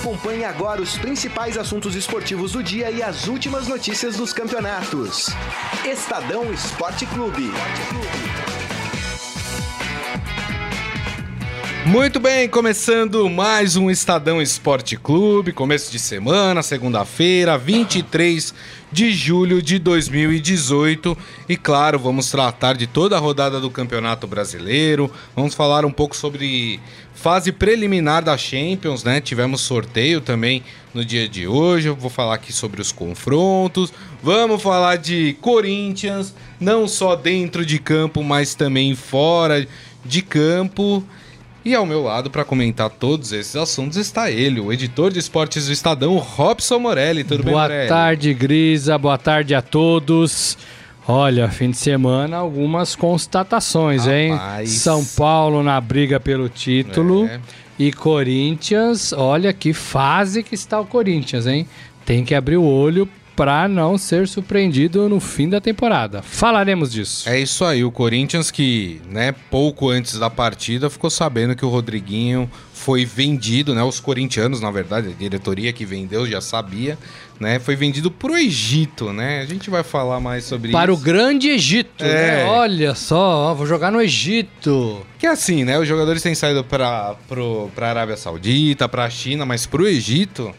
Acompanhe agora os principais assuntos esportivos do dia e as últimas notícias dos campeonatos. Estadão Esporte Clube. Muito bem, começando mais um Estadão Esporte Clube, começo de semana, segunda-feira, 23 de julho de 2018. E claro, vamos tratar de toda a rodada do Campeonato Brasileiro. Vamos falar um pouco sobre fase preliminar da Champions, né? Tivemos sorteio também no dia de hoje. Eu vou falar aqui sobre os confrontos. Vamos falar de Corinthians, não só dentro de campo, mas também fora de campo. E ao meu lado, para comentar todos esses assuntos, está ele, o editor de esportes do Estadão, Robson Morelli. Tudo boa bem, Morelli? Boa tarde, Grisa. Boa tarde a todos. Olha, fim de semana, algumas constatações, Rapaz. hein? São Paulo na briga pelo título. É. E Corinthians, olha que fase que está o Corinthians, hein? Tem que abrir o olho para não ser surpreendido no fim da temporada. Falaremos disso. É isso aí, o Corinthians que, né, pouco antes da partida ficou sabendo que o Rodriguinho foi vendido, né, os corintianos, na verdade, a diretoria que vendeu já sabia, né, foi vendido para o Egito, né? A gente vai falar mais sobre para isso. Para o grande Egito, é. né? Olha só, vou jogar no Egito. Que é assim, né, os jogadores têm saído para para Arábia Saudita, para a China, mas para o Egito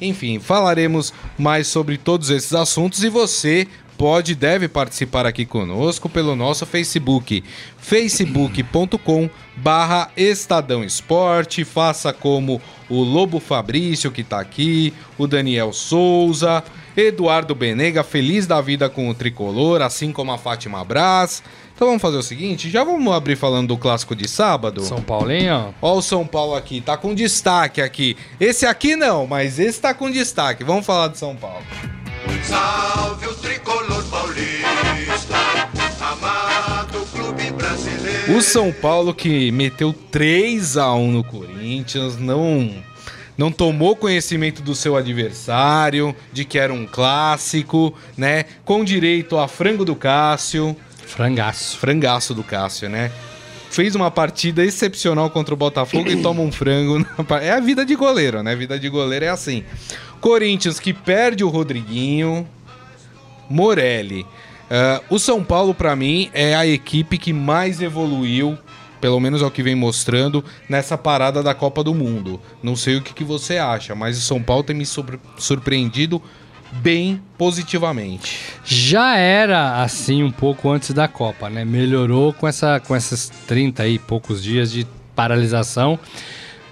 enfim, falaremos mais sobre todos esses assuntos e você pode deve participar aqui conosco pelo nosso Facebook, facebook.com barra Estadão Esporte, faça como o Lobo Fabrício que está aqui, o Daniel Souza, Eduardo Benega, feliz da vida com o Tricolor, assim como a Fátima Braz, então vamos fazer o seguinte, já vamos abrir falando do clássico de sábado. São Paulinho. Ó o São Paulo aqui, tá com destaque aqui. Esse aqui não, mas esse tá com destaque. Vamos falar de São Paulo. Salve o tricolor paulista, amado clube brasileiro. O São Paulo que meteu 3 a 1 no Corinthians, não não tomou conhecimento do seu adversário, de que era um clássico, né? Com direito a frango do Cássio. Frangaço. Frangaço do Cássio, né? Fez uma partida excepcional contra o Botafogo e toma um frango. É a vida de goleiro, né? A vida de goleiro é assim. Corinthians que perde o Rodriguinho. Morelli. Uh, o São Paulo, para mim, é a equipe que mais evoluiu, pelo menos é o que vem mostrando, nessa parada da Copa do Mundo. Não sei o que, que você acha, mas o São Paulo tem me surpreendido bem positivamente. Já era assim um pouco antes da Copa, né? Melhorou com, essa, com esses 30 e poucos dias de paralisação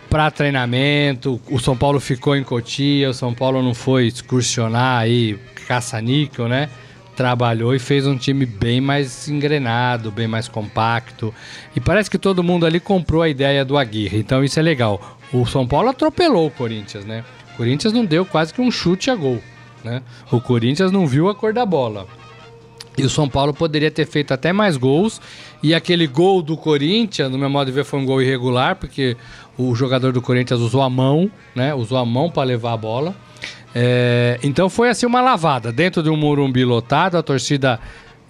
para treinamento. O São Paulo ficou em Cotia, o São Paulo não foi excursionar aí, caça-níquel, né? Trabalhou e fez um time bem mais engrenado, bem mais compacto. E parece que todo mundo ali comprou a ideia do Aguirre, então isso é legal. O São Paulo atropelou o Corinthians, né? O Corinthians não deu quase que um chute a gol. Né? O Corinthians não viu a cor da bola. E o São Paulo poderia ter feito até mais gols. E aquele gol do Corinthians, no meu modo de ver, foi um gol irregular, porque o jogador do Corinthians usou a mão, né? Usou a mão para levar a bola. É, então foi assim uma lavada. Dentro de um Morumbi lotado, a torcida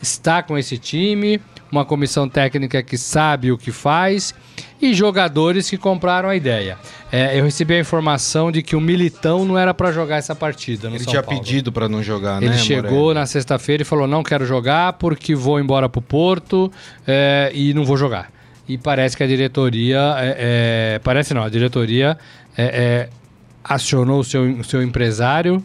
está com esse time uma comissão técnica que sabe o que faz e jogadores que compraram a ideia. É, eu recebi a informação de que o Militão não era para jogar essa partida. Ele São tinha Paulo. pedido para não jogar, Ele né? Ele chegou Moreno? na sexta-feira e falou: não quero jogar porque vou embora para o Porto é, e não vou jogar. E parece que a diretoria. É, é parece não, a diretoria é, é, acionou o seu, o seu empresário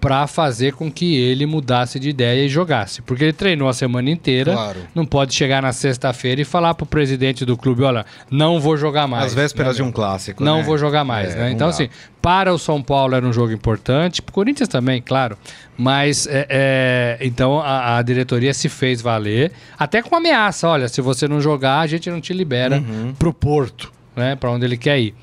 para fazer com que ele mudasse de ideia e jogasse. Porque ele treinou a semana inteira, claro. não pode chegar na sexta-feira e falar pro presidente do clube, olha, não vou jogar mais. Às vésperas né, de um clássico, Não né? vou jogar mais, é, né? Então, assim, para o São Paulo era um jogo importante, pro Corinthians também, claro, mas é, é, então a, a, diretoria se fez valer, até com ameaça, olha, se você não jogar, a gente não te libera uhum. pro Porto, né? Para onde ele quer ir.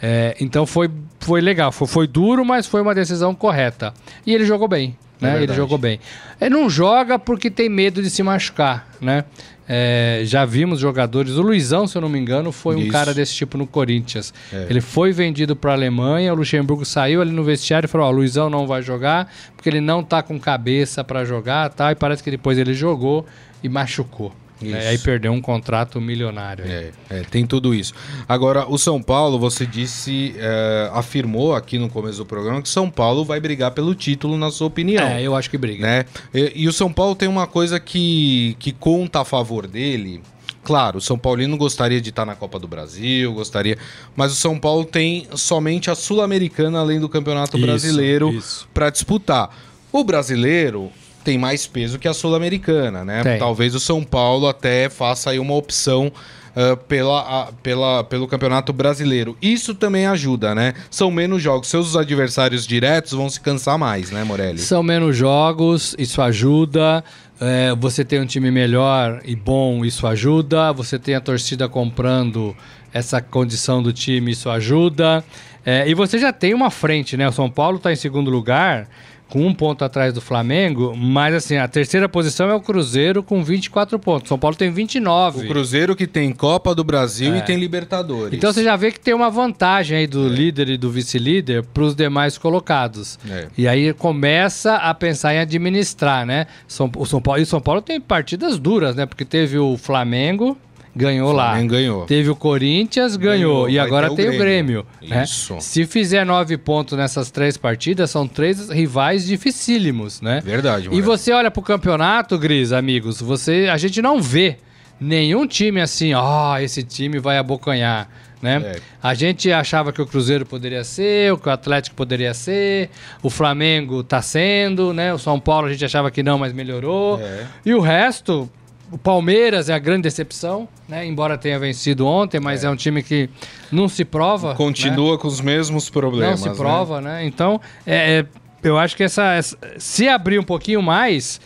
É, então foi, foi legal, foi, foi duro, mas foi uma decisão correta. E ele jogou bem, né? É ele jogou bem. Ele não joga porque tem medo de se machucar, né? É, já vimos jogadores. O Luizão, se eu não me engano, foi um Isso. cara desse tipo no Corinthians. É. Ele foi vendido para a Alemanha. O Luxemburgo saiu ali no vestiário e falou: Ó, o Luizão não vai jogar porque ele não tá com cabeça para jogar, tá? E parece que depois ele jogou e machucou. Isso. Aí perdeu um contrato milionário. É, é, tem tudo isso. Agora, o São Paulo, você disse, é, afirmou aqui no começo do programa que São Paulo vai brigar pelo título, na sua opinião. É, eu acho que briga. né? E, e o São Paulo tem uma coisa que, que conta a favor dele. Claro, o São Paulino gostaria de estar na Copa do Brasil, gostaria, mas o São Paulo tem somente a Sul-Americana além do Campeonato Isso, Brasileiro para disputar. O brasileiro tem mais peso que a Sul-Americana, né? Tem. Talvez o São Paulo até faça aí uma opção ah, pela, a- pela, pelo Campeonato Brasileiro. Isso também ajuda, né? São menos jogos. Seus adversários diretos vão se cansar mais, né, Morelli? São menos jogos, isso ajuda. É, você tem um time melhor e bom, isso ajuda. Você tem a torcida comprando essa condição do time, isso ajuda. É, e você já tem uma frente, né? O São Paulo está em segundo lugar, com um ponto atrás do Flamengo, mas assim, a terceira posição é o Cruzeiro com 24 pontos. São Paulo tem 29. O Cruzeiro que tem Copa do Brasil É. e tem Libertadores. Então você já vê que tem uma vantagem aí do líder e do vice-líder para os demais colocados. É. E aí começa a pensar em administrar, né? São, o São Paulo, e o São Paulo tem partidas duras, né? Porque teve o Flamengo, ganhou lá. Ganhou. Teve o Corinthians, ganhou. Ganhou. e agora tem o Grêmio. Grêmio. né? Isso. Se fizer nove pontos nessas três partidas, são três rivais dificílimos, né? Verdade, E você olha pro campeonato, Gris, amigos, você, a gente não vê nenhum time assim, ó, esse time vai abocanhar, né? É. A gente achava que o Cruzeiro poderia ser, que o Atlético poderia ser, o Flamengo tá sendo, né? O São Paulo a gente achava que não, mas melhorou. É. E o resto, o Palmeiras é a grande decepção, né? Embora tenha vencido ontem, mas é, um time que não se prova. né? Continua com os mesmos problemas. Não né? se prova, né? Então, é, é, eu acho que essa, essa- se abrir um pouquinho mais,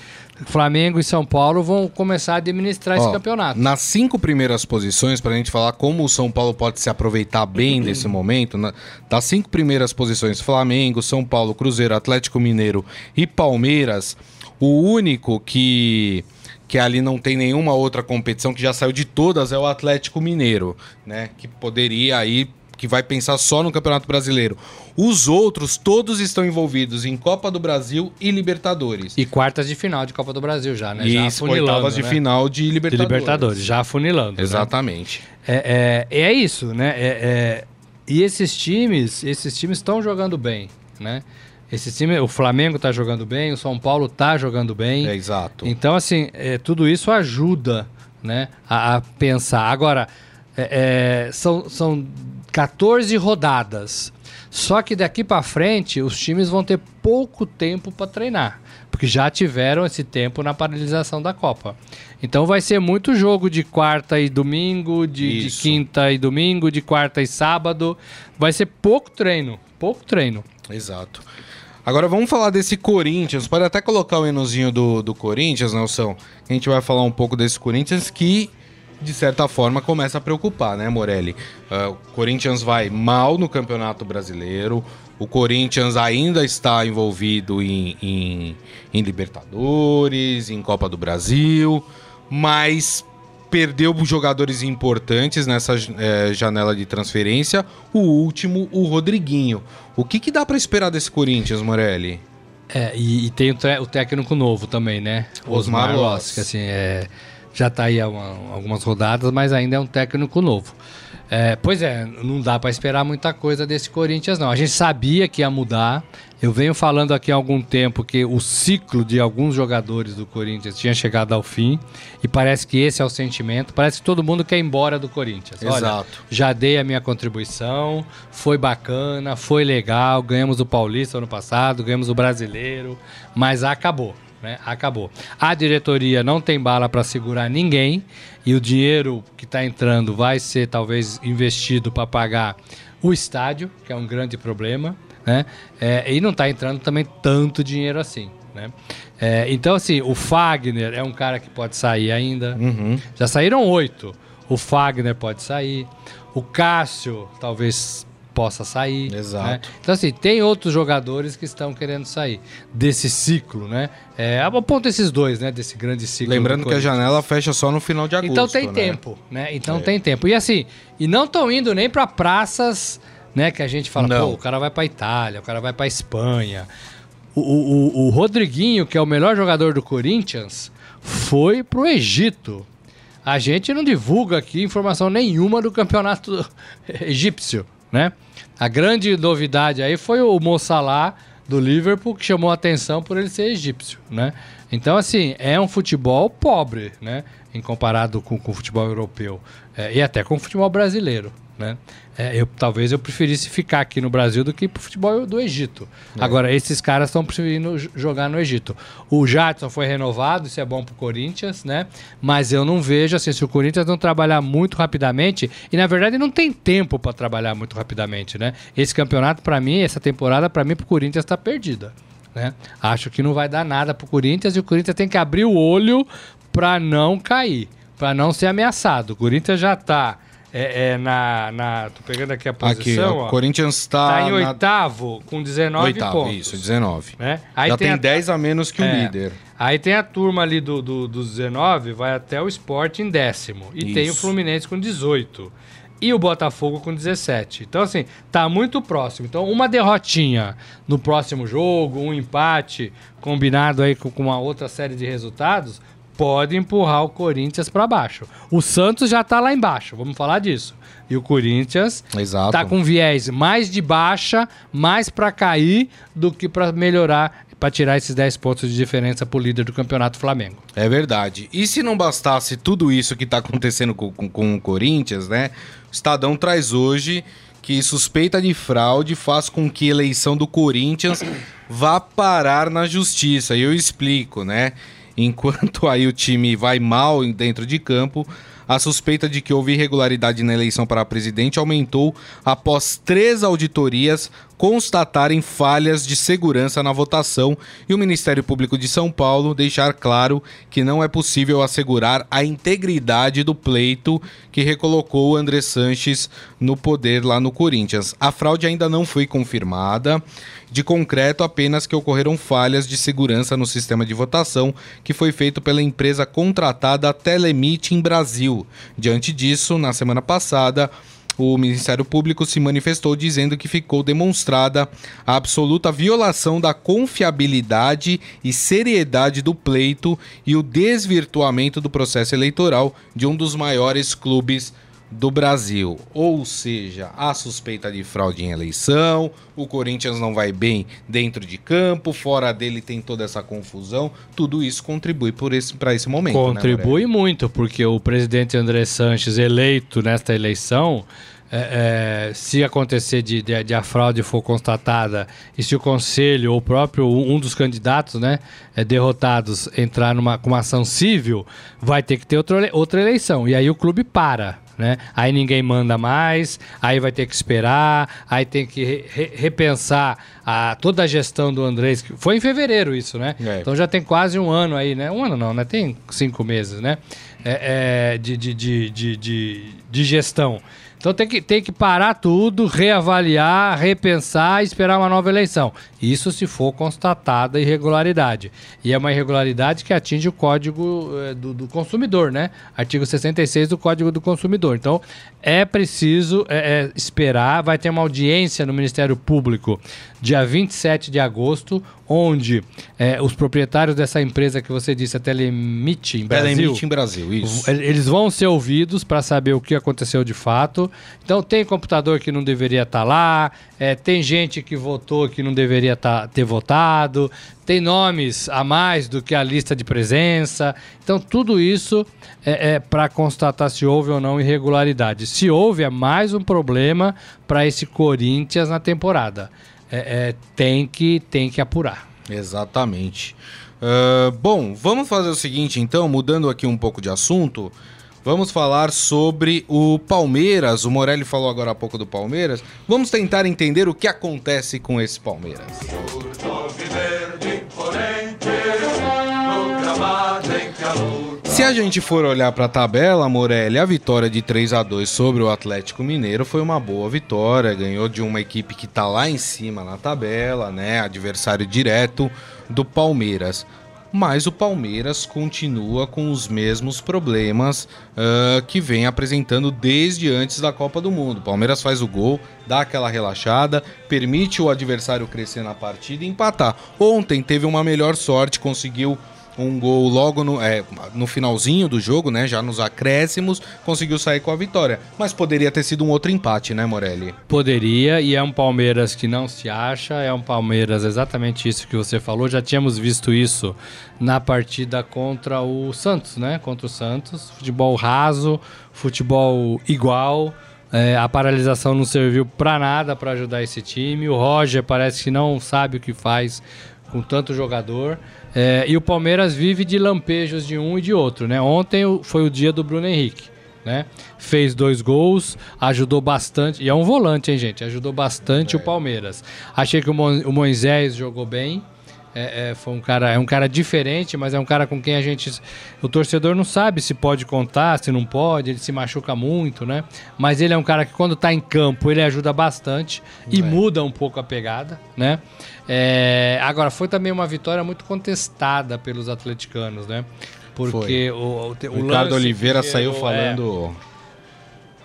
Flamengo e São Paulo vão começar a administrar esse Ó, campeonato. Nas cinco primeiras posições, para a gente falar como o São Paulo pode se aproveitar bem desse momento, na- das cinco primeiras posições, Flamengo, São Paulo, Cruzeiro, Atlético Mineiro e Palmeiras, o único que que ali não tem nenhuma outra competição que já saiu de todas é o Atlético Mineiro, né? Que poderia aí que vai pensar só no Campeonato Brasileiro. Os outros todos estão envolvidos em Copa do Brasil e Libertadores. E quartas de final de Copa do Brasil já, né? E já oitavas de né? final de de Libertadores. Libertadores, já afunilando. né? Exatamente. É, é, é isso, né? É, é- e esses times, esses times estão jogando bem, né? Esse time, o Flamengo tá jogando bem, o São Paulo tá jogando bem. É exato. Então, assim, é, tudo isso ajuda né, a, a pensar. Agora, é, é, são, são 14 rodadas. Só que daqui para frente, os times vão ter pouco tempo para treinar. Porque já tiveram esse tempo na paralisação da Copa. Então vai ser muito jogo de quarta e domingo, de, de quinta e domingo, de quarta e sábado. Vai ser pouco treino. Pouco treino. Exato. Agora vamos falar desse Corinthians. Pode até colocar o hinozinho do, do Corinthians, Nelson. A gente vai falar um pouco desse Corinthians que, de certa forma, começa a preocupar, né, Morelli? Ah, o Corinthians vai mal no Campeonato Brasileiro. O Corinthians ainda está envolvido em, em, em Libertadores, em Copa do Brasil, mas perdeu jogadores importantes nessa eh, janela de transferência. O último, o Rodriguinho. O que, que dá pra esperar desse Corinthians, Morelli? É, e, e tem o, o técnico novo também, né? Osmar Osmar Loss. Que assim, é, já tá aí há uma- algumas rodadas, mas ainda é um técnico novo. É, pois é, não dá para esperar muita coisa desse Corinthians, não. A gente sabia que ia mudar. Eu venho falando aqui há algum tempo que o ciclo de alguns jogadores do Corinthians tinha chegado ao fim. E parece que esse é o sentimento. Parece que todo mundo quer ir embora do Corinthians. Olha, Exato. já dei a minha contribuição, foi bacana, foi legal, ganhamos o Paulista ano passado, ganhamos o Brasileiro, mas acabou, né? Acabou. A diretoria não tem bala para segurar ninguém e o dinheiro que está entrando vai ser talvez investido para pagar o estádio, que é um grande problema, né? É, e não está entrando também tanto dinheiro assim, né? É, então, assim, o Fagner é um cara que pode sair ainda. Uhum. Já saíram oito. O Fagner pode sair. O Cássio talvez possa sair. Exato. né? Então, assim, tem outros jogadores que estão querendo sair desse ciclo, né? É, aponta esses dois, né? Desse grande ciclo. Lembrando do que a janela fecha só no final de agosto. Então tem né? tempo, né? Então É. tem tempo. E assim, e não estão indo nem para praças, né? Que a gente fala, Não. pô, o cara vai para Itália, o cara vai para Espanha. O, o, o- o Rodriguinho, que é o melhor jogador do Corinthians, foi pro Egito. a gente não divulga aqui informação nenhuma do campeonato egípcio, né? A grande novidade aí foi o Mo Salah do Liverpool que chamou a atenção por ele ser egípcio, né? Então, assim, é um futebol pobre, né? Em comparado com, com o futebol europeu é, e até com o futebol brasileiro, né? É, eu, talvez eu preferisse ficar aqui no Brasil do que pro futebol do Egito. É. Agora, esses caras estão preferindo jogar no Egito. O Jadson foi renovado, isso é bom pro Corinthians, né? Mas eu não vejo, assim, se o Corinthians não trabalhar muito rapidamente, e na verdade não tem tempo para trabalhar muito rapidamente, né? Esse campeonato, para mim, essa temporada, para mim, pro Corinthians tá perdida. Né? Acho que não vai dar nada pro Corinthians e o Corinthians tem que abrir o olho para não cair, para não ser ameaçado. O Corinthians já tá é, é, na, na. Tô pegando aqui a posição. Aqui, o Corinthians está. Tá em na... oitavo, com 19 oitavo, pontos. Isso, 19. Né? Aí Já tem, tem a... 10 a menos que o é. líder. Aí tem a turma ali do, do, dos 19, vai até o Sport em décimo. E Isso. tem o Fluminense com 18. E o Botafogo com 17. Então, assim, tá muito próximo. Então, uma derrotinha no próximo jogo, um empate combinado aí com, com uma outra série de resultados pode empurrar o Corinthians para baixo. O Santos já tá lá embaixo, vamos falar disso. E o Corinthians Exato. tá com viés mais de baixa, mais para cair do que para melhorar, para tirar esses 10 pontos de diferença pro líder do Campeonato Flamengo. É verdade. E se não bastasse tudo isso que tá acontecendo com, com, com o Corinthians, né? O Estadão traz hoje que suspeita de fraude faz com que a eleição do Corinthians vá parar na justiça. E eu explico, né? Enquanto aí o time vai mal dentro de campo, a suspeita de que houve irregularidade na eleição para presidente aumentou após três auditorias constatarem falhas de segurança na votação e o Ministério Público de São Paulo deixar claro que não é possível assegurar a integridade do pleito que recolocou André Sanches no poder lá no Corinthians. A fraude ainda não foi confirmada. De concreto, apenas que ocorreram falhas de segurança no sistema de votação que foi feito pela empresa contratada Telemeeting Brasil. Diante disso, na semana passada, o Ministério Público se manifestou dizendo que ficou demonstrada a absoluta violação da confiabilidade e seriedade do pleito e o desvirtuamento do processo eleitoral de um dos maiores clubes do Brasil. Ou seja, a suspeita de fraude em eleição, o Corinthians não vai bem dentro de campo, fora dele tem toda essa confusão. Tudo isso contribui para esse, esse momento. Né, contribui né, muito, porque o presidente André Sanches, eleito nesta eleição, é, é, se acontecer de, de, de, a fraude for constatada e se o conselho ou o próprio um dos candidatos né, é, derrotados entrar numa, com uma ação civil, vai ter que ter outra, outra eleição. E aí o clube para. Né? Aí ninguém manda mais, aí vai ter que esperar, aí tem que re repensar a, toda a gestão do Andrés. Foi em fevereiro isso, né? É. Então já tem quase um ano aí, né? Um ano não, né? Tem cinco meses, né? É, é, de, de, de, de, de gestão. Então tem que, tem que parar tudo, reavaliar, repensar e esperar uma nova eleição. Isso se for constatada irregularidade. E é uma irregularidade que atinge o Código é, do, do, Consumidor, né? Artigo 66 do Código do Consumidor. Então é preciso é, é, esperar. Vai ter uma audiência no Ministério Público dia 27 de agosto, onde é, os proprietários dessa empresa que você disse, a Telemit em Brasil. Telemit em Brasil, isso. Eles vão ser ouvidos para saber o que aconteceu de fato. Então tem computador que não deveria estar tá lá, é, tem gente que votou que não deveria tá, ter votado, tem nomes a mais do que a lista de presença. Então tudo isso é, é para constatar se houve ou não irregularidade. Se houve, é mais um problema para esse Corinthians na temporada é, é, tem, que, tem que apurar. Exatamente. Uh, bom, vamos fazer o seguinte então, mudando aqui um pouco de assunto. Vamos falar sobre o Palmeiras. O Morelli falou agora há pouco do Palmeiras. Vamos tentar entender o que acontece com esse Palmeiras. Se a gente for olhar para a tabela, Morelli, a vitória de 3 a 2 sobre o Atlético Mineiro foi uma boa vitória. Ganhou de uma equipe que está lá em cima na tabela, né? Adversário direto do Palmeiras. Mas o Palmeiras continua com os mesmos problemas uh, que vem apresentando desde antes da Copa do Mundo. O Palmeiras faz o gol, dá aquela relaxada, permite o adversário crescer na partida e empatar. Ontem teve uma melhor sorte, conseguiu um gol logo no, é, no finalzinho do jogo, né? Já nos acréscimos, conseguiu sair com a vitória. Mas poderia ter sido um outro empate, né, Morelli? Poderia, e é um Palmeiras que não se acha, é um Palmeiras exatamente isso que você falou. Já tínhamos visto isso na partida contra o Santos, né? Contra o Santos. Futebol raso, futebol igual. É, a paralisação não serviu para nada para ajudar esse time. O Roger parece que não sabe o que faz com tanto jogador. É, e o Palmeiras vive de lampejos de um e de outro, né? Ontem foi o dia do Bruno Henrique, né? Fez dois gols, ajudou bastante. E é um volante, hein, gente? Ajudou bastante é. o Palmeiras. Achei que o, Mo o Moisés jogou bem. É, é, foi um cara, é um cara diferente, mas é um cara com quem a gente. O torcedor não sabe se pode contar, se não pode, ele se machuca muito, né? Mas ele é um cara que quando tá em campo, ele ajuda bastante e é. muda um pouco a pegada, né? É, agora, foi também uma vitória muito contestada pelos atleticanos, né? Porque o, o, o Ricardo Oliveira gerou, saiu falando.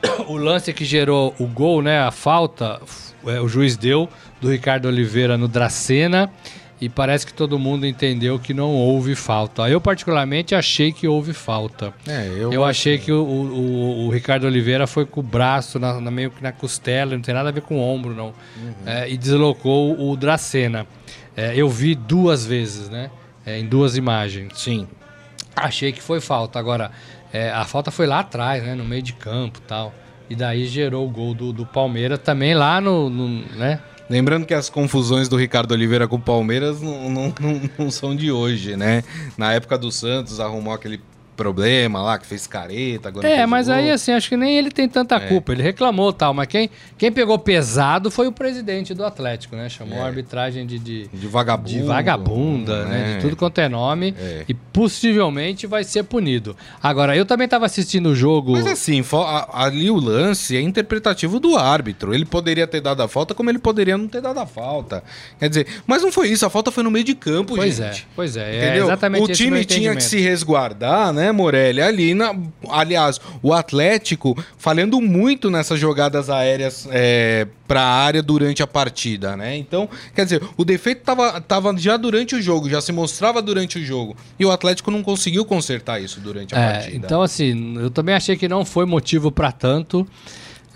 É, o lance que gerou o gol, né? A falta, é, o juiz deu do Ricardo Oliveira no Dracena e parece que todo mundo entendeu que não houve falta. Eu, particularmente, achei que houve falta. É, eu, eu achei que o, o, o, Ricardo Oliveira foi com o braço na, na, meio que na costela, não tem nada a ver com o ombro, não. Uhum. É, e deslocou o Dracena. É, eu vi duas vezes, né? É, em duas imagens. Sim. Achei que foi falta. Agora, é, a falta foi lá atrás, né? No meio de campo tal. E daí gerou o gol do, do Palmeiras também lá no, no né? Lembrando que as confusões do Ricardo Oliveira com o Palmeiras não, não, não, não são de hoje, né? Na época do Santos arrumou aquele problema lá, que fez careta. Agora é, mas aí assim, acho que nem ele tem tanta é. culpa. Ele reclamou tal, mas quem, quem pegou pesado foi o presidente do Atlético, né? Chamou é. a arbitragem de, de, de vagabundo. De vagabunda, né? De é. tudo quanto é nome. É. E possivelmente vai ser punido. Agora, eu também estava assistindo o jogo. Mas assim, ali o lance é interpretativo do árbitro. Ele poderia ter dado a falta, como ele poderia não ter dado a falta. Quer dizer, mas não foi isso, a falta foi no meio de campo, pois gente. É, pois é, Entendeu? É exatamente O time tinha que se resguardar, né? Né, Morelli? Ali, na, aliás, o Atlético falhando muito nessas jogadas aéreas é, para a área durante a partida, né? Então, quer dizer, o defeito tava, tava já durante o jogo, já se mostrava durante o jogo. E o Atlético não conseguiu consertar isso durante a é, partida. Então, assim, eu também achei que não foi motivo para tanto.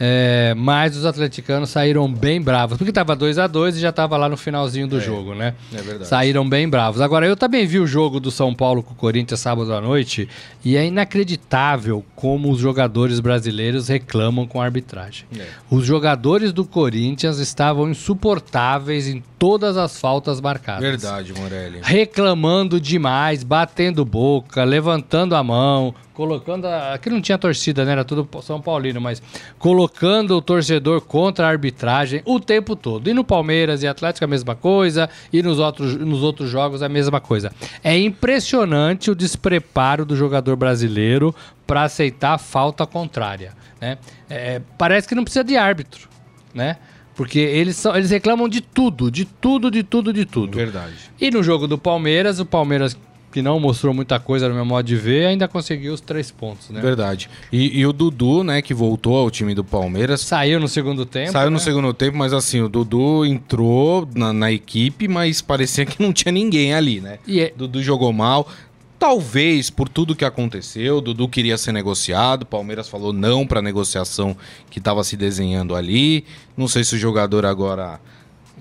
É, mas os atleticanos saíram bem bravos, porque estava 2 a 2 e já estava lá no finalzinho do é, jogo, né? É verdade. Saíram bem bravos. Agora, eu também vi o jogo do São Paulo com o Corinthians sábado à noite e é inacreditável como os jogadores brasileiros reclamam com a arbitragem. É. Os jogadores do Corinthians estavam insuportáveis em todas as faltas marcadas. Verdade, Morelli. Reclamando demais, batendo boca, levantando a mão, colocando. A... Aqui não tinha torcida, né? Era tudo São Paulino, mas colocando o torcedor contra a arbitragem o tempo todo. E no Palmeiras e Atlético a mesma coisa, e nos outros, nos outros jogos a mesma coisa. É impressionante o despreparo do jogador brasileiro para aceitar a falta contrária. Né? É, parece que não precisa de árbitro, né? Porque eles, são, eles reclamam de tudo, de tudo, de tudo, de tudo. Verdade. E no jogo do Palmeiras, o Palmeiras que não mostrou muita coisa no meu modo de ver, ainda conseguiu os três pontos, né? Verdade. E, e, o Dudu, né, que voltou ao time do Palmeiras. Saiu no segundo tempo. Saiu né? no segundo tempo, mas assim, o Dudu entrou na, na, equipe, mas parecia que não tinha ninguém ali, né? E é... Dudu jogou mal. Talvez por tudo que aconteceu, Dudu queria ser negociado, Palmeiras falou não para a negociação que estava se desenhando ali. Não sei se o jogador agora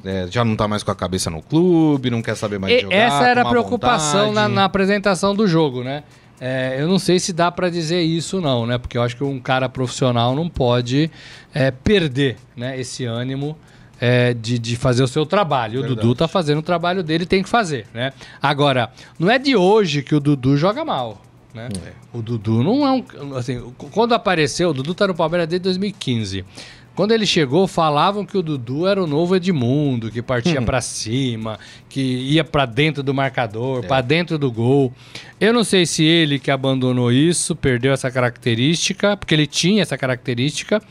é, já não tá mais com a cabeça no clube, não quer saber mais de jogar. Essa era a preocupação na, na, apresentação do jogo, né? É, eu não sei se dá para dizer isso não, né? Porque eu acho que um cara profissional não pode é, perder né, esse ânimo é, de, de fazer o seu trabalho. Verdade. O Dudu tá fazendo o trabalho dele, tem que fazer, né? Agora, não é de hoje que o Dudu joga mal. Né? É. O Dudu não é um. Assim, quando apareceu, o Dudu tá no Palmeiras desde 2015. Quando ele chegou, falavam que o Dudu era o novo Edmundo, que partia hum. para cima, que ia para dentro do marcador, é. para dentro do gol. Eu não sei se ele que abandonou isso, perdeu essa característica, porque ele tinha essa característica,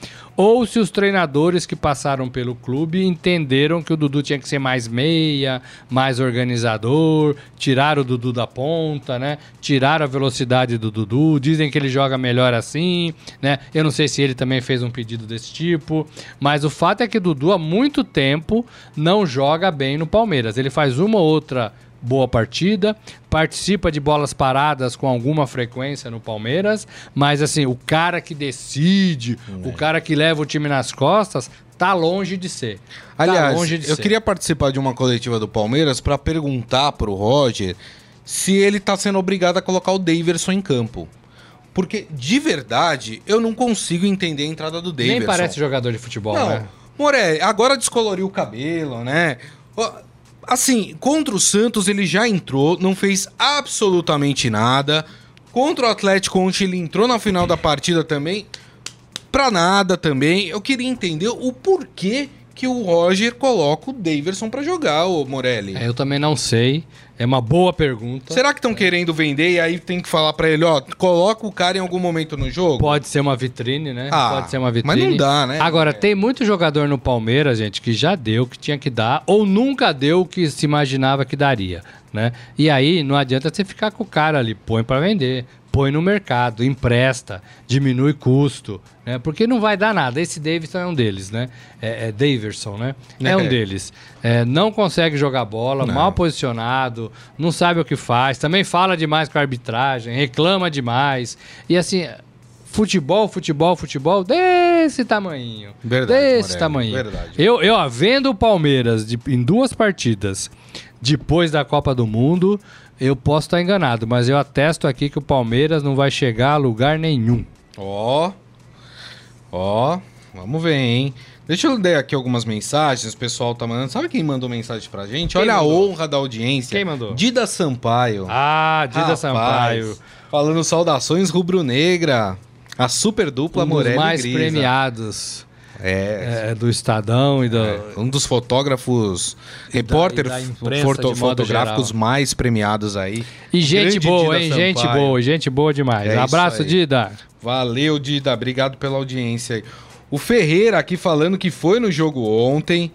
ou se os treinadores que passaram pelo clube entenderam que o Dudu tinha que ser mais meia, mais organizador, tirar o Dudu da ponta, né? Tirar a velocidade do Dudu, dizem que ele joga melhor assim, né? Eu não sei se ele também fez um pedido desse tipo, mas o fato é que o Dudu há muito tempo não joga bem no Palmeiras. Ele faz uma ou outra boa partida, participa de bolas paradas com alguma frequência no Palmeiras, mas assim, o cara que decide, o cara que leva o time nas costas, tá longe de ser. Tá Aliás, longe de eu ser. queria participar de uma coletiva do Palmeiras pra perguntar pro Roger se ele tá sendo obrigado a colocar o Daverson em campo. Porque, de verdade, eu não consigo entender a entrada do Daverson. Nem parece jogador de futebol, Não, né? Morelli, agora descoloriu o cabelo, né? Assim, contra o Santos ele já entrou, não fez absolutamente nada. Contra o Atlético ontem ele entrou na final da partida também, pra nada também. Eu queria entender o porquê que o Roger coloca o Daverson pra jogar, ô Morelli. É, Eu também não sei. É uma boa pergunta. Será que estão querendo vender e aí tem que falar pra ele, ó, coloca o cara em algum momento no jogo? Pode ser uma vitrine, né? Ah, Pode ser uma mas vitrine. não dá, né? Agora, É. tem muito jogador no Palmeiras, gente, que já deu o que tinha que dar, ou nunca deu o que se imaginava que daria, né? E aí, não adianta você ficar com o cara ali, põe pra vender, põe no mercado, empresta, diminui custo, né? Porque não vai dar nada. Esse Davidson é um deles, né? É, é Daverson, né? É, um É. deles. É, não consegue jogar bola, Não. mal posicionado, não sabe o que faz, também fala demais com a arbitragem, reclama demais. E assim, futebol, futebol, futebol desse tamanho. Verdade, Desse Morelli, tamanho. verdade. Eu, eu ó, vendo o Palmeiras de- em duas partidas depois da Copa do Mundo, eu posso estar enganado, mas eu atesto aqui que o Palmeiras não vai chegar a lugar nenhum. Ó. Ó. Vamos ver, hein? Deixa eu ler aqui algumas mensagens, o pessoal tá mandando. Sabe quem mandou mensagem pra gente? Quem Olha mandou? a honra da audiência. Quem mandou? Dida Sampaio. Ah, Dida Rapaz, Sampaio. Falando saudações rubro-negra. A super dupla Um Morelli e mais Grisa. premiados É. é, do Estadão e do. é, Um dos fotógrafos, repórter foto- fotográficos geral. mais premiados aí. E gente Grande boa, Dida hein? Gente Sampaio. boa, gente boa demais. É Abraço. Dida. Valeu, Dida. Obrigado pela audiência aí. O Ferreira aqui falando que foi no jogo ontem.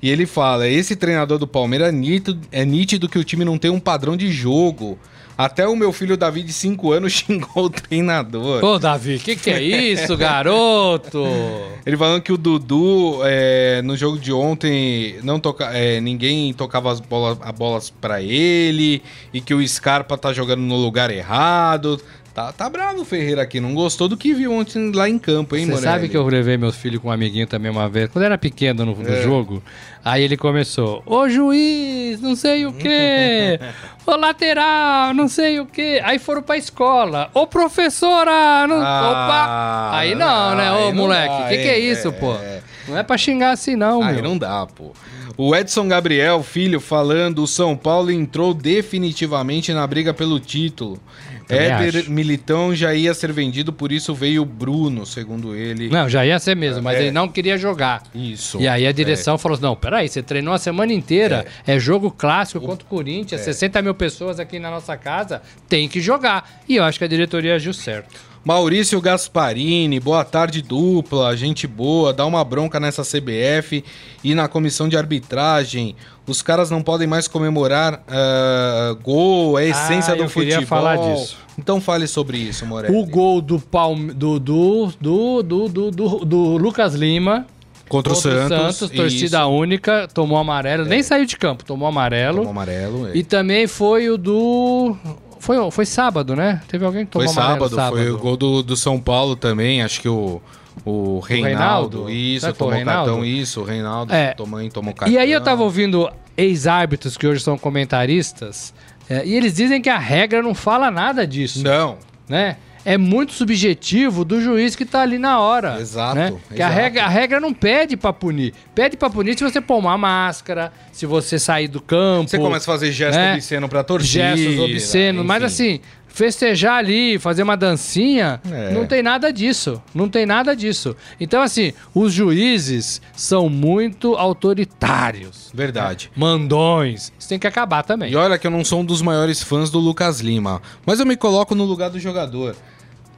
E ele fala: esse treinador do Palmeiras é nítido, é nítido que o time não tem um padrão de jogo. Até o meu filho Davi, de 5 anos, xingou o treinador. Ô, Davi, que que é isso, garoto? Ele falando que o Dudu, é, no jogo de ontem, não toca, é, ninguém tocava as bolas, a bolas para ele. E que o Scarpa tá jogando no lugar errado. Tá, tá bravo o Ferreira aqui, não gostou do que viu ontem lá em campo, hein, Você Morelli? sabe que eu levei meus filhos com um amiguinho também uma vez, quando era pequeno no, no É. jogo. Aí ele começou: Ô juiz, não sei o quê. Ô lateral, não sei o quê. Aí foram pra escola. Ô professora, não. Ah, opa! Aí não, né? Ô moleque, dá, que que é isso, é, pô? é. Não é pra xingar assim, não, Aí meu. não dá, pô. O Edson Gabriel, filho, falando: o São Paulo entrou definitivamente na briga pelo título. Éder acho. Militão já ia ser vendido, por isso veio o Bruno, segundo ele. Não, já ia ser mesmo, mas É. ele não queria jogar. Isso. E aí a direção falou assim: não, peraí, você treinou a semana inteira, é, jogo clássico contra o Corinthians, É. 60 mil pessoas aqui na nossa casa, tem que jogar. E eu acho que a diretoria agiu certo. Maurício Gasparini, boa tarde dupla, gente boa, dá uma bronca nessa CBF e na comissão de arbitragem. Os caras não podem mais comemorar ah, gol, é a essência Ah, do eu futebol. queria falar disso. Então fale sobre isso, Morelli. O gol do, Palme... do, do, do, do, do, do- do Lucas Lima contra, o contra Santos, torcida isso, única, tomou amarelo, nem saiu de campo, tomou amarelo. tomou amarelo. é. E também foi o do. Foi, foi sábado, né? Teve alguém que Foi tomou amarelo sábado, foi o gol do, do São Paulo também, acho que o, o Reinaldo, Reinaldo? isso, foi o tomou Reinaldo? cartão, isso, o Reinaldo É. tomou, tomou cartão. E aí eu tava ouvindo ex-árbitros que hoje são comentaristas, é, e eles dizem que a regra não fala nada disso, Não, né? É muito subjetivo do juiz que tá ali na hora. Exato, Né? Que a exato. regra, a regra não pede pra punir. Pede pra punir se você pôr uma máscara, se você sair do campo. você começa a fazer gesto né? obsceno pra torcida. gestos obscenos, mas enfim. assim, festejar ali, fazer uma dancinha, É. não tem nada disso. Não tem nada disso. Então, assim, os juízes são muito autoritários. Verdade. Mandões. Isso tem que acabar também. E olha que eu não sou um dos maiores fãs do Lucas Lima, mas eu me coloco no lugar do jogador.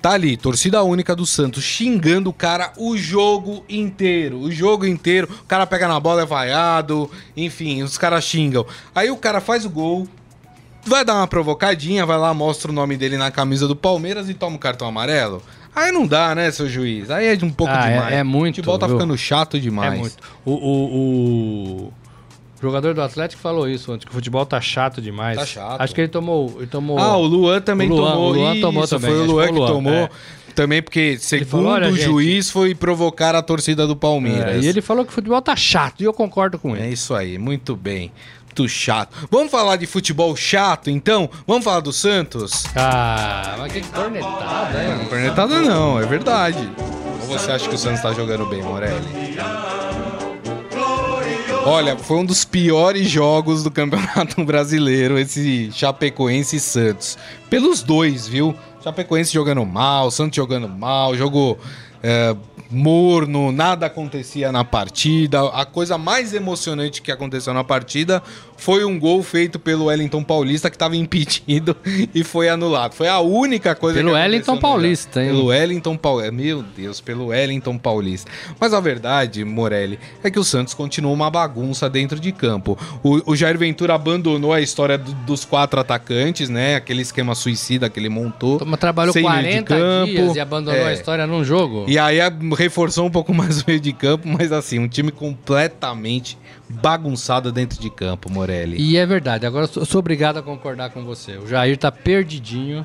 Tá ali, torcida única do Santos, xingando o cara o jogo inteiro. O jogo inteiro. O cara pega na bola, é vaiado. Enfim, os caras xingam. Aí o cara faz o gol, vai dar uma provocadinha, vai lá, mostra o nome dele na camisa do Palmeiras e toma o cartão amarelo. Aí não dá, né, seu juiz? Aí é de um pouco Ah, é- demais. é muito, O futebol tá viu? ficando chato É demais. muito. O, o- o jogador do Atlético falou isso ontem, que o futebol tá chato demais. Tá chato. Acho que ele tomou. Ele tomou Ah, o Luan também O Luan- tomou. o Luan isso, tomou também, Foi o acho Luan que Luan, tomou. é. Também porque, segundo falou, "Olha, o gente." juiz, foi provocar a torcida do Palmeiras. É, e ele falou que o futebol tá chato, e eu concordo com É ele. isso aí, muito bem. Muito chato. Vamos falar de futebol chato, então? Vamos falar do Santos? Ah, mas que cornetada, Não, hein? cornetada não, é verdade. Ou você acha que o Santos tá jogando bem, Morelli? Olha, foi um dos piores jogos do Campeonato Brasileiro, esse Chapecoense e Santos. Pelos dois, viu? Chapecoense jogando mal, Santos jogando mal, jogo é, morno, nada acontecia na partida. A coisa mais emocionante que aconteceu na partida foi um gol feito pelo Wellington Paulista que estava impedido e foi anulado. Foi a única coisa Pelo que Wellington Paulista, hein? Pelo Wellington Paulista. Meu Deus, pelo Wellington Paulista. Mas a verdade, Morelli, é que o Santos continua uma bagunça dentro de campo. O, o Jair Ventura abandonou a história do- dos quatro atacantes, né? Aquele esquema suicida que ele montou. Toma, Trabalhou Sem meio de 40 campo, dias e abandonou é. a história num jogo. E aí reforçou um pouco mais o meio de campo, mas assim, um time completamente bagunçado dentro de campo, Morelli. E é verdade, agora eu sou- obrigado a concordar com você. O Jair tá perdidinho,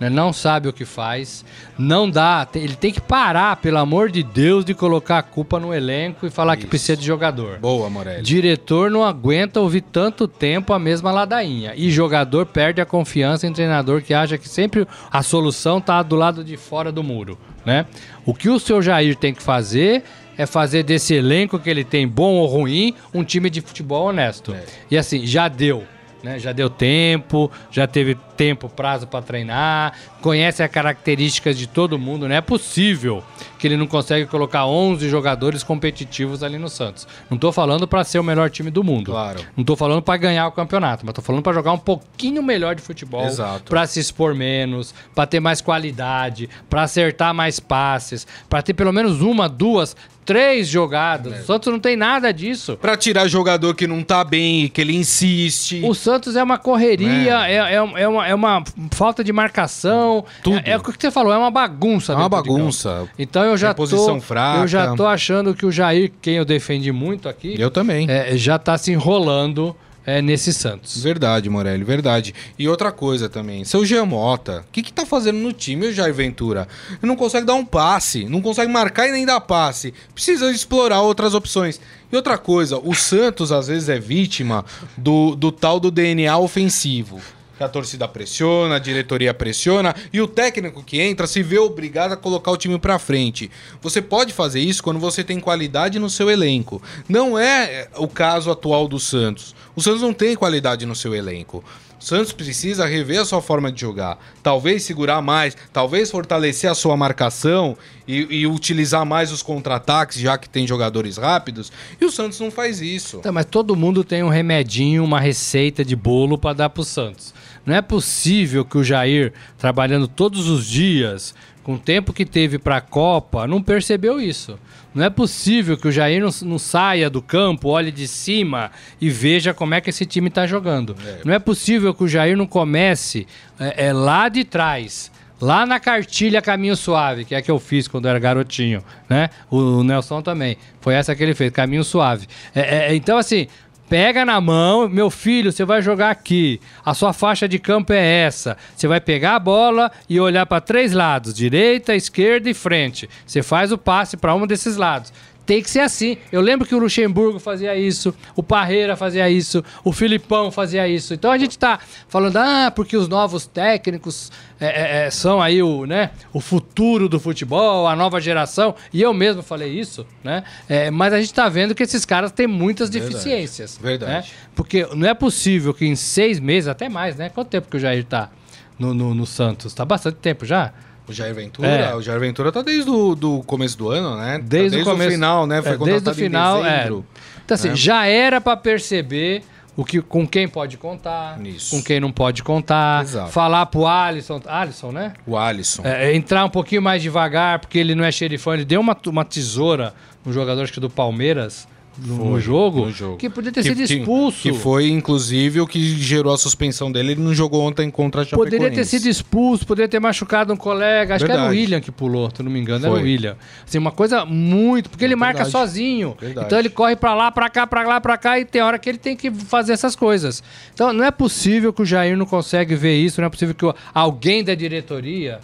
né? não sabe o que faz, não dá. Ele tem que parar, pelo amor de Deus, de colocar a culpa no elenco e falar que Isso. precisa de jogador. Boa, Morelli. Diretor não aguenta ouvir tanto tempo a mesma ladainha. E jogador perde a confiança em treinador que acha que sempre a solução tá do lado de fora do muro, né? O que o seu Jair tem que fazer é fazer desse elenco que ele tem, bom ou ruim, um time de futebol honesto. É. E assim, já deu. Né? Já deu tempo, já teve tempo, prazo para treinar, conhece as características de todo mundo. Não é possível que ele não consegue colocar 11 jogadores competitivos ali no Santos. Não tô falando para ser o melhor time do mundo. Claro. Não tô falando para ganhar o campeonato, mas tô falando para jogar um pouquinho melhor de futebol, Exato. para se expor menos, para ter mais qualidade, para acertar mais passes, para ter pelo menos uma, duas, três jogadas. O Santos não tem nada disso. Pra tirar jogador que não tá bem, que ele insiste. O Santos é uma correria, é, é, é uma, é uma falta de marcação. Tudo. É, é o que você falou, é uma bagunça. É uma bagunça. Então eu já Reposição tô, fraca. eu já tô achando que o Jair, quem eu defendi muito aqui, Eu também. é, já tá se enrolando é, nesse Santos. Verdade, Morelli, verdade. E outra coisa também, seu Jean Mota, o que que tá fazendo no time, o Jair Ventura? Ele não consegue dar um passe, não consegue marcar e nem dar passe. Precisa explorar outras opções. E outra coisa, o Santos às vezes é vítima do, do tal do DNA ofensivo. Que a torcida pressiona, a diretoria pressiona e o técnico que entra se vê obrigado a colocar o time pra frente. Você pode fazer isso quando você tem qualidade no seu elenco. Não é o caso atual do Santos. O Santos não tem qualidade no seu elenco. O Santos precisa rever a sua forma de jogar. Talvez segurar mais, talvez fortalecer a sua marcação e, e utilizar mais os contra-ataques, já que tem jogadores rápidos. E o Santos não faz isso. Tá, mas todo mundo tem um remedinho, uma receita de bolo para dar pro Santos. Não é possível que o Jair, trabalhando todos os dias, com o tempo que teve para a Copa, não percebeu isso. Não é possível que o Jair não, não saia do campo, olhe de cima e veja como é que esse time está jogando. Não é possível que o Jair não comece é, é, lá de trás. Lá na cartilha Caminho Suave, que é a que eu fiz quando eu era garotinho, né? O, o Nelson também. Foi essa que ele fez, Caminho Suave. É, é, então, assim, pega na mão, meu filho, você vai jogar aqui. A sua faixa de campo é essa. Você vai pegar a bola e olhar para três lados: direita, esquerda e frente. Você faz o passe para um desses lados. Tem que ser assim. Eu lembro que o Luxemburgo fazia isso, o Parreira fazia isso, o Filipão fazia isso. Então a gente tá falando, ah, porque os novos técnicos é, é, é, são aí o, né, o futuro do futebol, a nova geração. E eu mesmo falei isso, né? É, mas a gente tá vendo que esses caras têm muitas deficiências. verdade. né? Porque não é possível que em seis meses, até mais, né? Quanto tempo que o Jair tá no, no, no Santos? Tá bastante tempo já? O Jair Ventura, É. o Jair Ventura tá desde o do começo do ano, né? Tá Desde, o começo. final, né? Foi é, desde o final, é. dezembro. Então, assim, né? já era pra perceber o que, com quem pode contar, Isso. com quem não pode contar. Exato. Falar pro Alisson, Alisson, né? O Alisson. É, entrar um pouquinho mais devagar, porque ele não é xerifão. Ele deu uma, uma tesoura no jogador, acho que do Palmeiras, no, Foi, no jogo, no jogo. que poderia ter sido que- expulso. Que foi, inclusive, o que gerou a suspensão dele. Ele não jogou ontem contra a Chapecoense. Poderia ter sido expulso, poderia ter machucado um colega. Acho que era o Verdade. William que pulou, se não me engano, era Foi. o William. Assim, uma coisa muito. Porque ele marca verdade. sozinho. Verdade. Então ele corre pra lá, pra cá, pra lá, pra cá, e tem hora que ele tem que fazer essas coisas. Então não é possível que o Jair não consegue ver isso, não é possível que alguém da diretoria.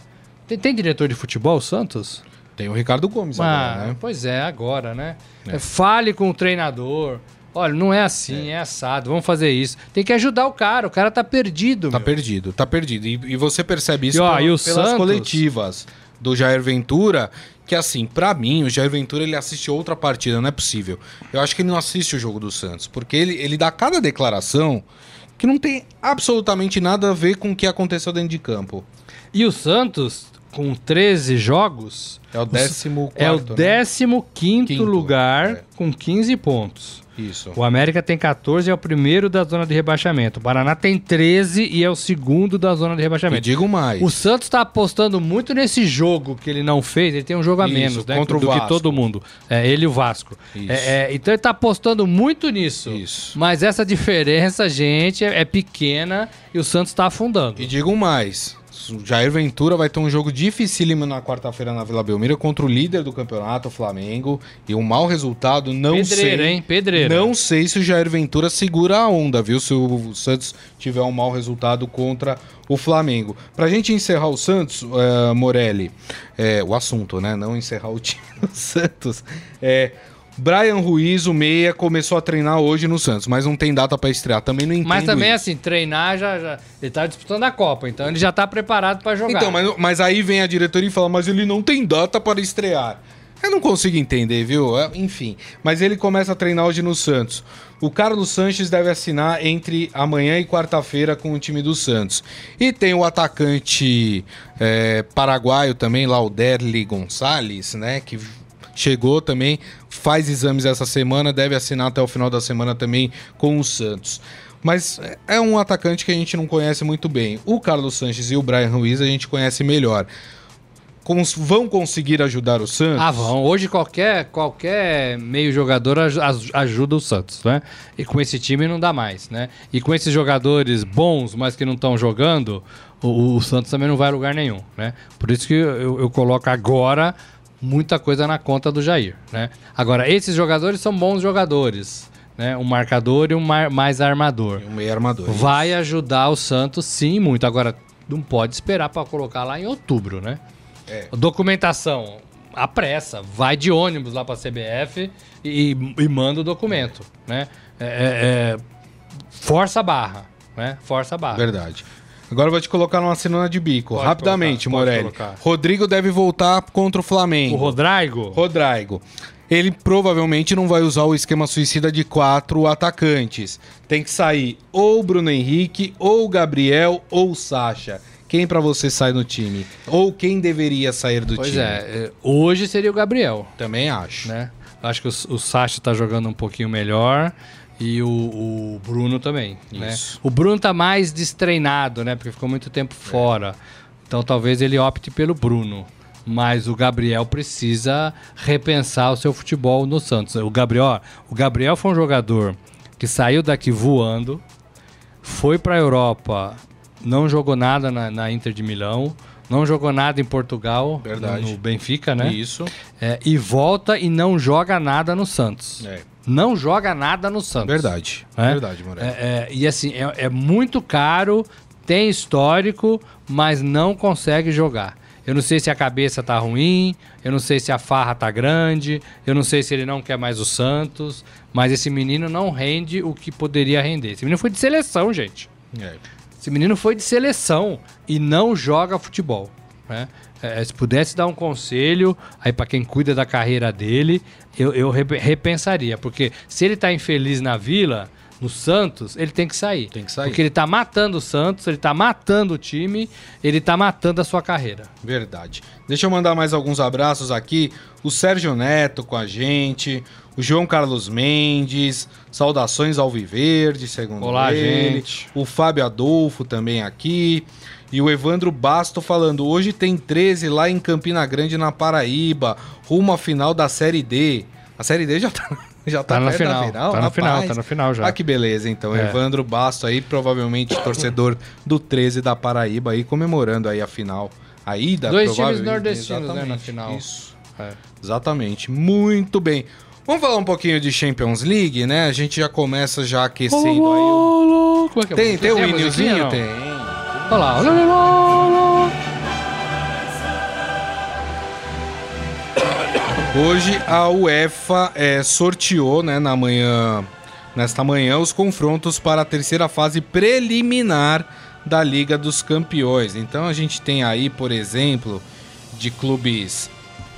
Tem, tem diretor de futebol, Santos? Tem o Ricardo Gomes Ah, agora, né? Pois é, agora, né? É. Fale com o treinador. Olha, não é assim, é. assado, vamos fazer isso. Tem que ajudar o cara, o cara tá perdido. Tá meu. perdido, tá perdido. E, e você percebe isso E, ó, pela- e pelas Santos? coletivas do Jair Ventura, que assim, pra mim, o Jair Ventura ele assiste outra partida, não é possível. Eu acho que ele não assiste o jogo do Santos, porque ele, ele dá cada declaração que não tem absolutamente nada a ver com o que aconteceu dentro de campo. E o Santos, com 13 jogos, É o décimo é o quarto, né? 15 quinto lugar é. com 15 pontos. Isso. O América tem 14 e é o primeiro da zona de rebaixamento. O Paraná tem 13 e é o segundo da zona de E rebaixamento. digo mais. O Santos tá apostando muito nesse jogo que ele não fez. Ele tem um jogo a Isso, menos, né? contra o do que Vasco. todo mundo. É, ele e o Vasco. Isso. É, é, então ele tá apostando muito nisso. Isso. Mas essa diferença, gente, é, é pequena e o Santos tá afundando. E digo mais. O Jair Ventura vai ter um jogo dificílimo na quarta-feira na Vila Belmiro contra o líder do campeonato, o Flamengo. E um mau resultado, não Pedreira, sei. hein? Pedreira. Não sei se o Jair Ventura segura a onda, viu? Se o Santos tiver um mau resultado contra o Flamengo. Pra gente encerrar o Santos, eh, Morelli, é, o assunto, né? Não encerrar o time do Santos. É. Brian Ruiz, o meia, começou a treinar hoje no Santos, mas não tem data pra estrear. Também não entendo Mas também, isso. assim, treinar já, já. Ele tá disputando a Copa, então ele já tá preparado pra jogar. Então, mas, mas aí vem a diretoria e fala, mas ele não tem data para estrear. Eu não consigo entender, viu? É, Enfim. Mas ele começa a treinar hoje no Santos. O Carlos Sanches deve assinar entre amanhã e quarta-feira com o time do Santos. E tem o atacante é, paraguaio também, lá o Derli Gonçalves, né? Que chegou também, faz exames essa semana, deve assinar até o final da semana também com o Santos. Mas é um atacante que a gente não conhece muito bem. O Carlos Sanches e o Brian Ruiz a gente conhece melhor. Cons- vão conseguir ajudar o Santos? Ah, vão. Hoje qualquer, qualquer meio jogador aj- aj- ajuda o Santos, né? E com esse time não dá mais, né? E com esses jogadores bons, mas que não estão jogando, o, o Santos também não vai a lugar nenhum, né? Por isso que eu, eu coloco agora muita coisa na conta do Jair, né? Agora, esses jogadores são bons jogadores, né? Um marcador e um mar- mais armador. E um meio armador. Vai ajudar o Santos, sim, muito. Agora, não pode esperar para colocar lá em outubro, né? É. Documentação, a pressa. Vai de ônibus lá para a CBF e, e manda o documento, né? É, é, é, força a barra, né? Força a barra. Verdade. Agora eu vou te colocar numa cena de bico. Pode Rapidamente, colocar, Morelli. colocar. Rodrigo deve voltar contra o Flamengo. O Rodrigo? Rodrigo. Ele provavelmente não vai usar o esquema suicida de quatro atacantes. Tem que sair ou o Bruno Henrique, ou o Gabriel, ou o Sacha. Quem pra você sai no time? Ou quem deveria sair do Pois time? é, é, hoje seria o Gabriel, Também acho. né? Acho que o, o Sacha tá jogando um pouquinho melhor e o, o Bruno também, né? O Bruno tá mais destreinado, né? Porque ficou muito tempo fora. Então talvez ele opte pelo Bruno. Mas o Gabriel precisa repensar o seu futebol no Santos. O Gabriel, o Gabriel foi um jogador que saiu daqui voando, foi para a Europa, não jogou nada na, na Inter de Milão, não jogou nada em Portugal, Verdade. no Benfica, né? Isso. É, e volta e não joga nada no Santos. É. Não joga nada no Santos. Verdade. É? Verdade, Morelli. É, é, e assim, é, é muito caro, tem histórico, mas não consegue jogar. Eu não sei se a cabeça tá ruim, eu não sei se a farra tá grande, eu não sei se ele não quer mais o Santos, mas esse menino não rende o que poderia render. Esse menino foi de seleção, gente. É. Esse menino foi de seleção e não joga futebol. Né? É, se pudesse dar um conselho aí para quem cuida da carreira dele, eu, eu rep- repensaria. Porque se ele tá infeliz na vila, no Santos, ele tem que sair. Tem que sair. Porque ele tá matando o Santos, ele tá matando o time, ele tá matando a sua carreira. Verdade. Deixa eu mandar mais alguns abraços aqui. O Sérgio Neto com a gente. O João Carlos Mendes. Saudações ao Viverde, segundo Olá, ele. gente. O Fábio Adolfo também aqui. E o Evandro Basto falando: hoje tem 13 lá em Campina Grande, na Paraíba, rumo à final da Série D. A Série D já tá. Já tá, Tá na da final, tá na final, tá na final já. Ah, que beleza, então. É. Evandro Basto aí, provavelmente torcedor do 13 da Paraíba aí, comemorando aí a final. A ida, Dois times nordestinos, né, na final. Isso. É. Exatamente. Muito bem. Vamos falar um pouquinho de Champions League, né? A gente já começa já aquecendo aí. o- Como é que é Tem, música? tem o não? Tem. Olha lá. olá, olá, olá. Hoje a UEFA eh, sorteou, né, na manhã, nesta manhã, os confrontos para a terceira fase preliminar da Liga dos Campeões. Então a gente tem aí, por exemplo, de clubes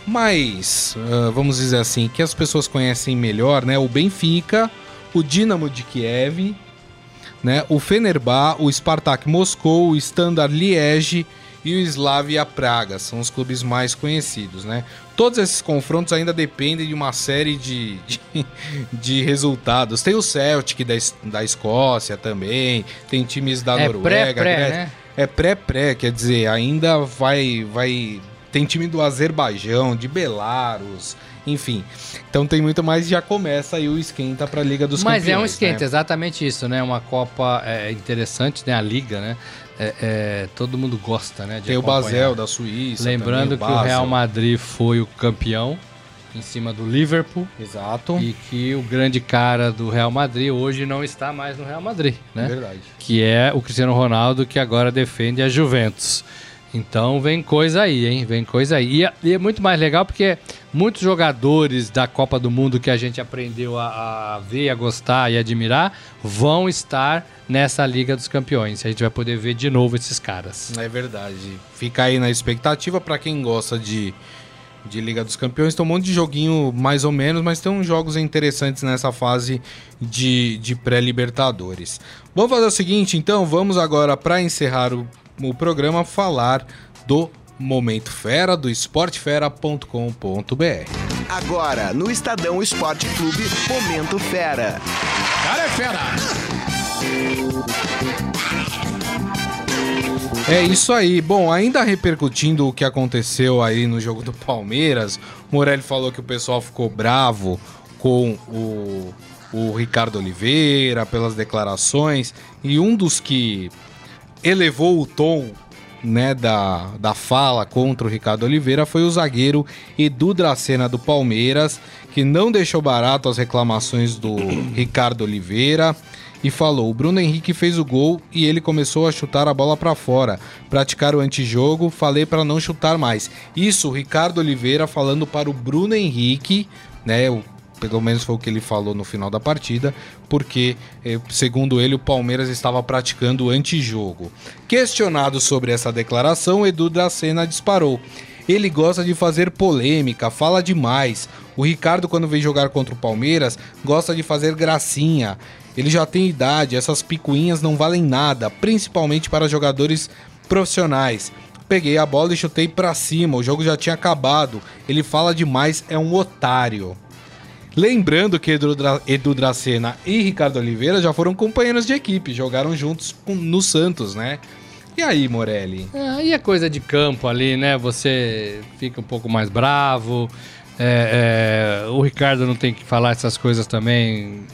mais, ah, vamos dizer assim, que as pessoas conhecem melhor, né? O Benfica, o Dinamo de Kiev, né? O Fenerbah, o Spartak Moscou, o Standard Liège e o Slavia Praga. São os clubes mais conhecidos, né? Todos esses confrontos ainda dependem de uma série de, de, de resultados. Tem o Celtic da, da Escócia também, tem times da É Noruega. pré-pré, Grécia. né? É pré-pré, quer dizer, ainda vai, vai. Tem time do Azerbaijão, de Belarus, enfim. Então tem muito mais, já começa aí o esquenta para a Liga dos Mas Campeões. é um esquenta, né? exatamente isso, né? Uma Copa é, interessante, né? A Liga, né? É, é, todo mundo gosta, né? de Tem o acompanhar. Basel da Suíça. Lembrando também, que o Real. Madrid foi o campeão em cima do Liverpool Exato. e que o grande cara do Real Madrid hoje não está mais no Real Madrid, né? É verdade. que é o Cristiano Ronaldo que agora defende a Juventus. Então vem coisa aí, hein? Vem coisa aí. E é, e é muito mais legal porque muitos jogadores da Copa do Mundo que a gente aprendeu a, a ver, a gostar e admirar vão estar nessa Liga dos Campeões. A gente vai poder ver de novo esses caras. É verdade. Fica aí na expectativa para quem gosta de, de Liga dos Campeões. Tem um monte de joguinho mais ou menos, mas tem uns jogos interessantes nessa fase de, de pré-Libertadores. Vamos fazer o seguinte, então, vamos agora, para encerrar o, o programa, falar do Momento Fera, do esportefera.com.br. Agora, no Estadão Esporte Clube, Momento Fera. Cara é fera! É isso aí. Bom, ainda repercutindo o que aconteceu aí no jogo do Palmeiras, o Morelli falou que o pessoal ficou bravo com o, o Ricardo Oliveira pelas declarações e um dos que elevou o tom né, da, da fala contra o Ricardo Oliveira foi o zagueiro Edu Dracena do Palmeiras, que não deixou barato as reclamações do Ricardo Oliveira e falou: o Bruno Henrique fez o gol e ele começou a chutar a bola para fora, praticar o antijogo, falei para não chutar mais. Isso, o Ricardo Oliveira falando para o Bruno Henrique, né, o pelo menos foi o que ele falou no final da partida, porque, eh, segundo ele, o Palmeiras estava praticando antijogo. Questionado sobre essa declaração, Edu Dracena disparou. Ele gosta de fazer polêmica, fala demais. O Ricardo, quando vem jogar contra o Palmeiras, gosta de fazer gracinha. Ele já tem idade, essas picuinhas não valem nada, principalmente para jogadores profissionais. Peguei a bola e chutei pra cima, o jogo já tinha acabado. Ele fala demais, é um otário. Lembrando que Edu, Dra Edu Dracena e Ricardo Oliveira já foram companheiros de equipe, jogaram juntos no Santos, né? E aí, Morelli? Aí é coisa de campo ali, né? Você fica um pouco mais bravo. É, é, o Ricardo não tem que falar essas coisas também.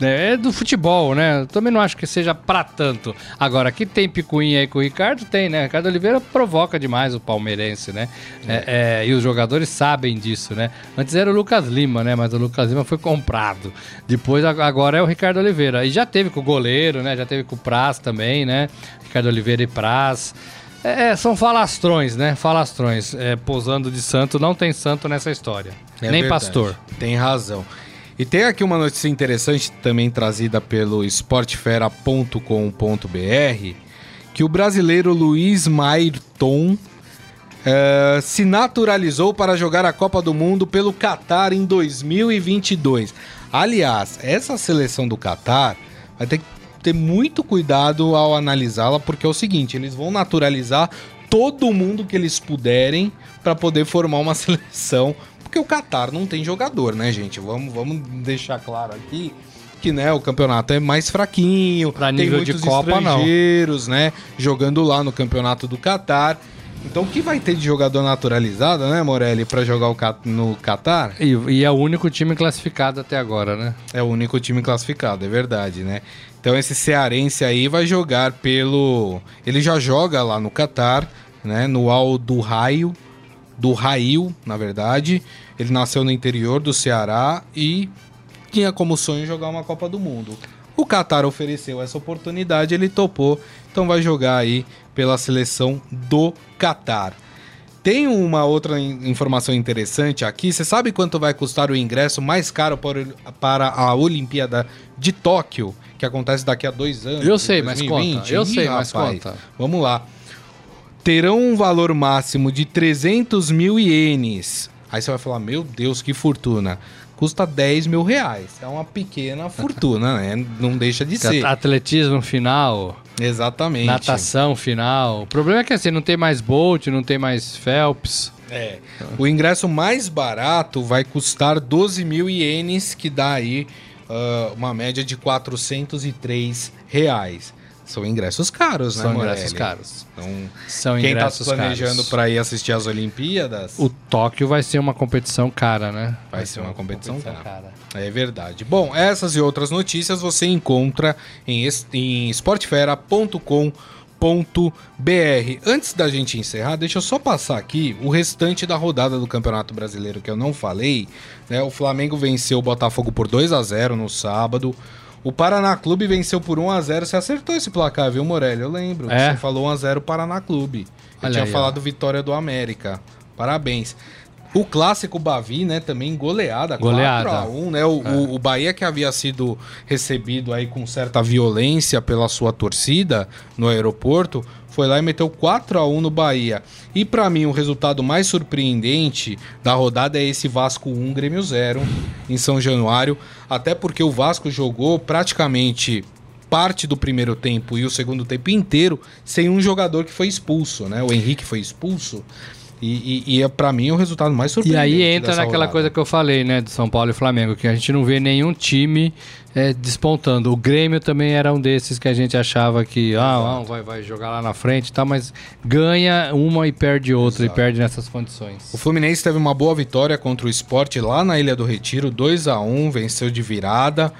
Né? É do futebol, né? Eu também não acho que seja pra tanto. Agora, que tem picuinha aí com o Ricardo, tem, né? Ricardo Oliveira provoca demais o palmeirense, né? É, é, e os jogadores sabem disso, né? Antes era o Lucas Lima, né? Mas o Lucas Lima foi comprado. Depois, ag- agora é o Ricardo Oliveira. E já teve com o goleiro, né? Já teve com o Praz também, né? Ricardo Oliveira e Praz. É, é, são falastrões, né? Falastrões. É, posando de santo, não tem santo nessa história. É Nem verdade. pastor. Tem razão. E tem aqui uma notícia interessante também trazida pelo esportefera.com.br que o brasileiro Luiz Mairton eh, se naturalizou para jogar a Copa do Mundo pelo Catar em 2022. Aliás, essa seleção do Catar vai ter que ter muito cuidado ao analisá-la, porque é o seguinte: eles vão naturalizar todo mundo que eles puderem para poder formar uma seleção. Porque o Catar não tem jogador, né, gente? Vamos, vamos deixar claro aqui que né, o campeonato é mais fraquinho, Pra tem nível de muitos Copa, não. estrangeiros, né, jogando lá no campeonato do Catar. Então o que vai ter de jogador naturalizado, né, Morelli, para jogar o no Catar? E, e é o único time classificado até agora, né? É o único time classificado, é verdade, né? Então esse cearense aí vai jogar pelo. Ele já joga lá no Catar, né? No Al do Raio, do Raio, na verdade. Ele nasceu no interior do Ceará e tinha como sonho jogar uma Copa do Mundo. O Catar ofereceu essa oportunidade, ele topou, então vai jogar aí pela seleção do Catar. Tem uma outra in- informação interessante aqui. Você sabe quanto vai custar o ingresso mais caro para, a Olimpíada de Tóquio, que acontece daqui a dois anos? Eu sei, mas 2020? conta. Eu Ih, sei, mas rapaz, conta. Vamos lá. Terão um valor máximo de 300 mil ienes. Aí você vai falar, meu Deus, que fortuna. Custa 10 mil reais. É uma pequena fortuna, né? Não deixa de ser. Atletismo final, Exatamente. natação final. O problema é que assim, não tem mais Bolt, não tem mais Phelps. É. O ingresso mais barato vai custar 12 mil ienes, que dá aí ah, uma média de 403 reais. São ingressos caros, né, São Morelli? ingressos caros. Então, São quem tá ingressos planejando para ir assistir às Olimpíadas, O Tóquio vai ser uma competição cara, né? vai ser uma competição cara. É verdade. Bom, essas e outras notícias você encontra em, em esportefera.com.br. Antes da gente encerrar, deixa eu só passar aqui o restante da rodada do Campeonato Brasileiro que eu não falei. né? O Flamengo venceu o Botafogo por 2 a 0 no sábado. O Paraná Clube venceu por 1 a 0 Você acertou esse placar, viu, Morelli? Eu lembro. É? Você falou 1 a 0 Paraná Clube. Eu Olha tinha aí, falado ó. vitória do América. Parabéns. O clássico Bavi, né, também goleada, Goleada. 4 a 1, né? O, o, o Bahia que havia sido recebido aí com certa violência pela sua torcida no aeroporto, foi lá e meteu 4 a 1 no Bahia. E pra mim o resultado mais surpreendente da rodada é esse Vasco 1 Grêmio 0 em São Januário, até porque o Vasco jogou praticamente parte do primeiro tempo e o segundo tempo inteiro sem um jogador que foi expulso, né? O Henrique foi expulso. E, e, e é para mim o resultado mais E surpreendente. aí entra naquela rodada. coisa que eu falei, né, do São Paulo e Flamengo, que a gente não vê nenhum time é, despontando. O Grêmio também era um desses que a gente achava que ah, não, vai, vai jogar lá na frente e tal, mas ganha uma e perde outra, Exato. e perde nessas condições. O Fluminense teve uma boa vitória contra o Sport lá na Ilha do Retiro, 2 a 1 venceu de virada.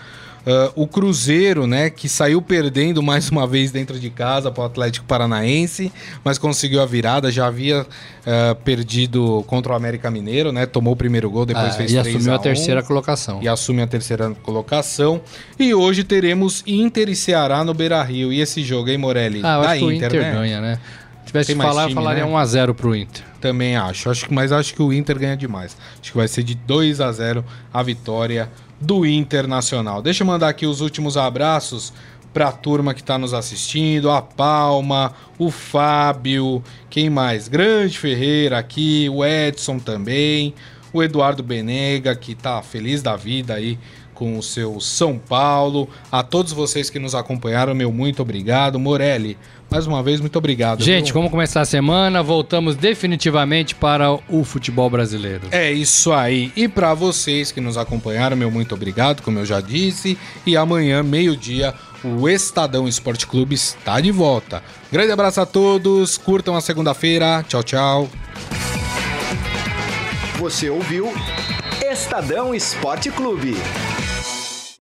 Ah, o Cruzeiro, né, que saiu perdendo mais uma vez dentro de casa para o Atlético Paranaense, mas conseguiu a virada, já havia ah, perdido contra o América Mineiro, né, tomou o primeiro gol, depois Ah, fez e 3 assumiu a, a 1 terceira colocação. e assume a terceira colocação. E hoje teremos Inter e Ceará no Beira-Rio. E esse jogo, hein, Morelli? Ah, eu da acho que o Inter, Inter né? ganha, né? Se tivesse que falar, time, eu falaria né? 1x0 pro Inter. Também acho. acho que, mas acho que o Inter ganha demais. Acho que vai ser de 2 a 0 a vitória do Internacional. Deixa eu mandar aqui os últimos abraços para a turma que está nos assistindo, a Palma, o Fábio, quem mais? Grande Ferreira aqui, o Edson também, o Eduardo Benega, que tá feliz da vida aí com o seu São Paulo. A todos vocês que nos acompanharam, meu muito obrigado. Morelli, mais uma vez, muito obrigado. Gente, viu? vamos começar a semana. Voltamos definitivamente para o futebol brasileiro. É isso aí. E para vocês que nos acompanharam, meu muito obrigado, como eu já disse. E amanhã, meio-dia, o Estadão Esporte Clube está de volta. Grande abraço a todos, curtam a segunda-feira. Tchau, tchau. Você ouviu Estadão Esporte Clube.